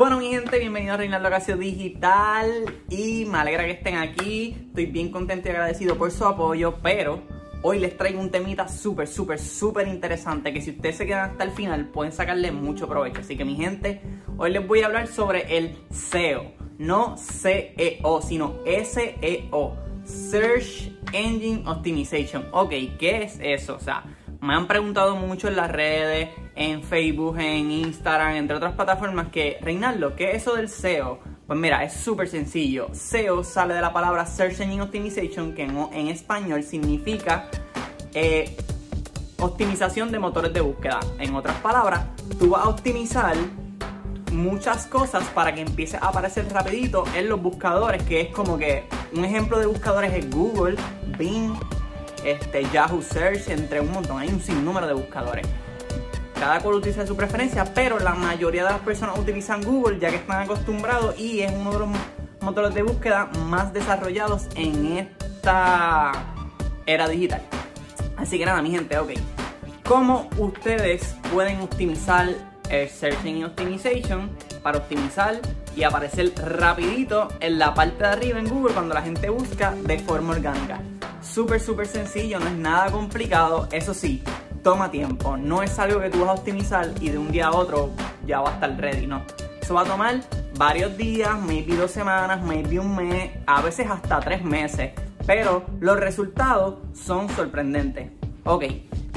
Bueno mi gente, bienvenidos a Reinaldo Ocasio Digital y me alegra que estén aquí. Estoy bien contento y agradecido por su apoyo, pero hoy les traigo un temita súper, súper, súper interesante que si ustedes se quedan hasta el final pueden sacarle mucho provecho. Así que mi gente, hoy les voy a hablar sobre el SEO. No CEO, sino SEO. Search Engine Optimization. Ok, ¿qué es eso? O sea, me han preguntado mucho en las redes, en Facebook, en Instagram, entre otras plataformas, que Reinaldo, ¿qué es eso del SEO? Pues mira, es súper sencillo. SEO sale de la palabra Search Engine Optimization, que en, español significa eh, optimización de motores de búsqueda. En otras palabras, tú vas a optimizar muchas cosas para que empiece a aparecer rapidito en los buscadores, que es como que un ejemplo de buscadores es Google, Bing, este, Yahoo Search, entre un montón. Hay un sinnúmero de buscadores. Cada cual utiliza su preferencia, pero la mayoría de las personas utilizan Google ya que están acostumbrados y es uno de los motores de búsqueda más desarrollados en esta era digital. Así que nada, mi gente, ok. ¿Cómo ustedes pueden optimizar el Search Engine Optimization para optimizar y aparecer rapidito en la parte de arriba en Google cuando la gente busca de forma orgánica? Súper, súper sencillo, no es nada complicado. Eso sí, toma tiempo. No es algo que tú vas a optimizar y de un día a otro ya va a estar ready, no. Eso va a tomar varios días, maybe dos semanas, maybe un mes, a veces hasta tres meses. Pero los resultados son sorprendentes. Ok,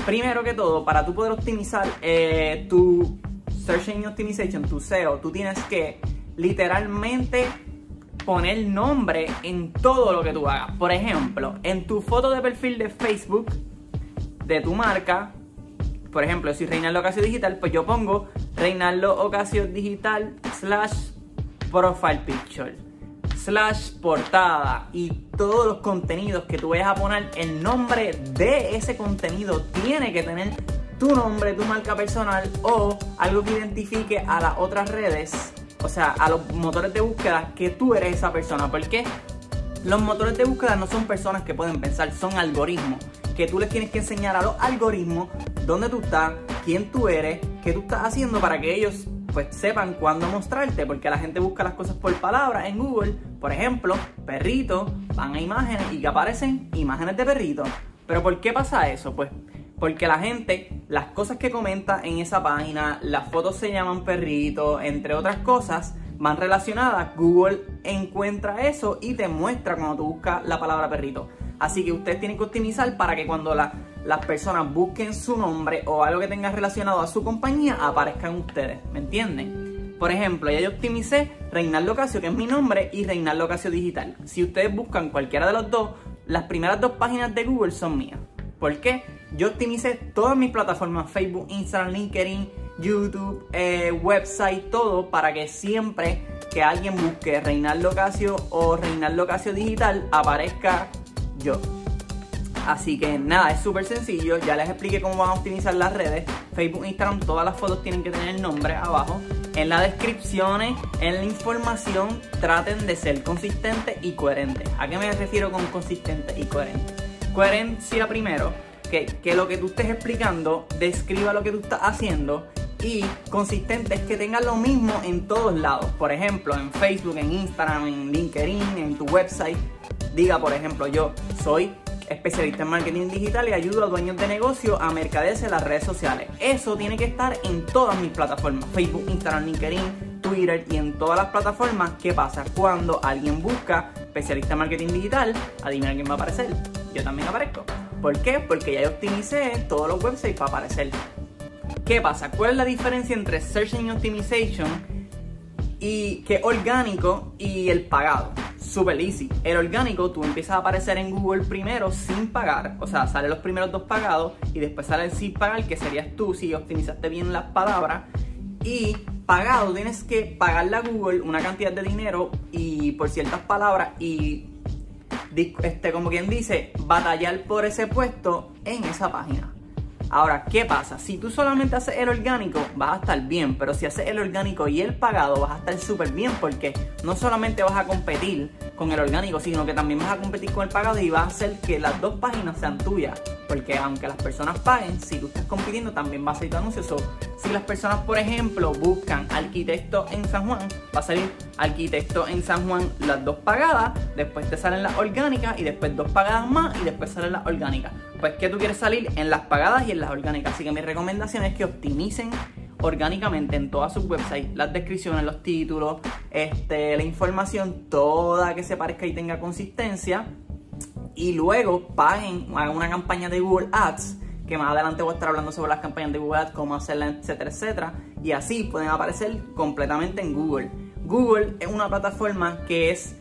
primero que todo, para tú poder optimizar eh, tu Search Engine Optimization, tu SEO, tú tienes que literalmente poner nombre en todo lo que tú hagas. Por ejemplo, en tu foto de perfil de Facebook de tu marca, por ejemplo, si Reinaldo Ocasio Digital, pues yo pongo Reinaldo Ocasio Digital slash profile picture slash portada y todos los contenidos que tú vayas a poner, el nombre de ese contenido tiene que tener tu nombre, tu marca personal o algo que identifique a las otras redes o sea, a los motores de búsqueda que tú eres esa persona. Porque los motores de búsqueda no son personas que pueden pensar, son algoritmos. Que tú les tienes que enseñar a los algoritmos dónde tú estás, quién tú eres, qué tú estás haciendo para que ellos pues sepan cuándo mostrarte, porque la gente busca las cosas por palabras en Google, por ejemplo, perrito, van a imágenes y que aparecen imágenes de perrito. Pero ¿por qué pasa eso? Pues porque la gente, las cosas que comenta en esa página, las fotos se llaman perrito, entre otras cosas, van relacionadas. Google encuentra eso y te muestra cuando tú buscas la palabra perrito. Así que ustedes tienen que optimizar para que cuando las personas busquen su nombre o algo que tenga relacionado a su compañía, aparezcan ustedes. ¿Me entienden? Por ejemplo, ya yo optimicé Reinaldo Casio, que es mi nombre, y Reinaldo Casio Digital. Si ustedes buscan cualquiera de los dos, las primeras dos páginas de Google son mías. ¿Por qué? Yo optimicé todas mis plataformas, Facebook, Instagram, LinkedIn, YouTube, eh, website, todo para que siempre que alguien busque Reinaldo Casio o Reinaldo Casio Digital aparezca yo. Así que nada, es súper sencillo. Ya les expliqué cómo van a optimizar las redes. Facebook, Instagram, todas las fotos tienen que tener el nombre abajo. En las descripciones, en la información, traten de ser consistentes y coherentes. ¿A qué me refiero con consistente y coherente? coherencia primero, que, que lo que tú estés explicando describa lo que tú estás haciendo y consistente es que tengas lo mismo en todos lados. Por ejemplo, en Facebook, en Instagram, en LinkedIn, en tu website. Diga, por ejemplo, yo soy especialista en marketing digital y ayudo a dueños de negocio a mercaderes en las redes sociales. Eso tiene que estar en todas mis plataformas, Facebook, Instagram, LinkedIn, Twitter y en todas las plataformas. ¿Qué pasa? Cuando alguien busca especialista en marketing digital, adivina quién va a aparecer. Yo también aparezco. ¿Por qué? Porque ya optimicé todos los websites para aparecer. ¿Qué pasa? ¿Cuál es la diferencia entre Search Engine Optimization y que orgánico y el pagado? Super easy. El orgánico, tú empiezas a aparecer en Google primero sin pagar. O sea, salen los primeros dos pagados y después sale el sin pagar, que serías tú si optimizaste bien las palabras. Y pagado, tienes que pagarle a Google una cantidad de dinero y por ciertas palabras y este, como quien dice, batallar por ese puesto en esa página. Ahora, ¿qué pasa? Si tú solamente haces el orgánico, vas a estar bien, pero si haces el orgánico y el pagado, vas a estar súper bien porque no solamente vas a competir con el orgánico, sino que también vas a competir con el pagado y vas a hacer que las dos páginas sean tuyas. Porque aunque las personas paguen, si tú estás compitiendo, también va a salir tu anuncio. si las personas, por ejemplo, buscan arquitecto en San Juan, va a salir arquitecto en San Juan las dos pagadas, después te salen las orgánicas y después dos pagadas más y después salen las orgánicas. Pues que tú quieres salir en las pagadas y en las orgánicas. Así que mi recomendación es que optimicen orgánicamente en todas sus websites, las descripciones, los títulos, este, la información, toda que se parezca y tenga consistencia. Y luego paguen, hagan una campaña de Google Ads, que más adelante voy a estar hablando sobre las campañas de Google Ads, cómo hacerlas, etcétera, etcétera. Y así pueden aparecer completamente en Google. Google es una plataforma que es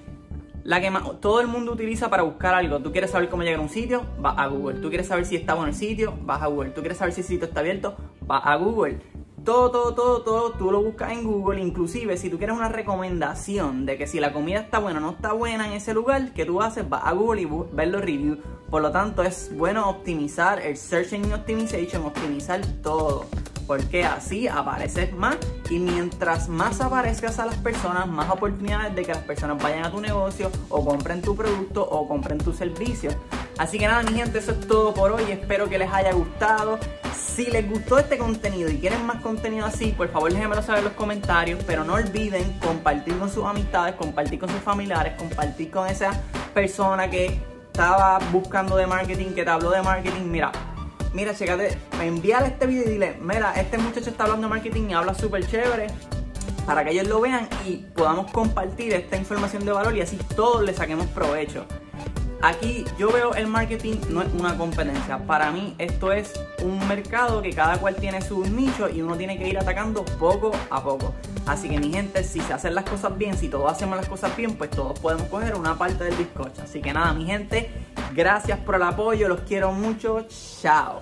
la que todo el mundo utiliza para buscar algo. Tú quieres saber cómo llegar a un sitio, vas a Google. Tú quieres saber si está bueno el sitio, vas a Google. Tú quieres saber si el sitio está abierto, vas a Google. Todo, todo, todo, todo, tú lo buscas en Google. Inclusive, si tú quieres una recomendación de que si la comida está buena o no está buena en ese lugar, que tú haces? Vas a Google y ves los reviews. Por lo tanto, es bueno optimizar el Search Engine Optimization, optimizar todo. Porque así apareces más y mientras más aparezcas a las personas, más oportunidades de que las personas vayan a tu negocio o compren tu producto o compren tu servicio. Así que nada, mi gente, eso es todo por hoy. Espero que les haya gustado. Si les gustó este contenido y quieren más contenido así, por favor déjenmelo saber en los comentarios. Pero no olviden compartir con sus amistades, compartir con sus familiares, compartir con esa persona que estaba buscando de marketing, que te habló de marketing. Mira, mira, checate, envíale este video y dile, mira, este muchacho está hablando de marketing y habla súper chévere para que ellos lo vean y podamos compartir esta información de valor y así todos le saquemos provecho. Aquí yo veo el marketing no es una competencia. Para mí esto es un mercado que cada cual tiene su nicho y uno tiene que ir atacando poco a poco. Así que mi gente, si se hacen las cosas bien, si todos hacemos las cosas bien, pues todos podemos coger una parte del bizcocho. Así que nada, mi gente, gracias por el apoyo, los quiero mucho. Chao.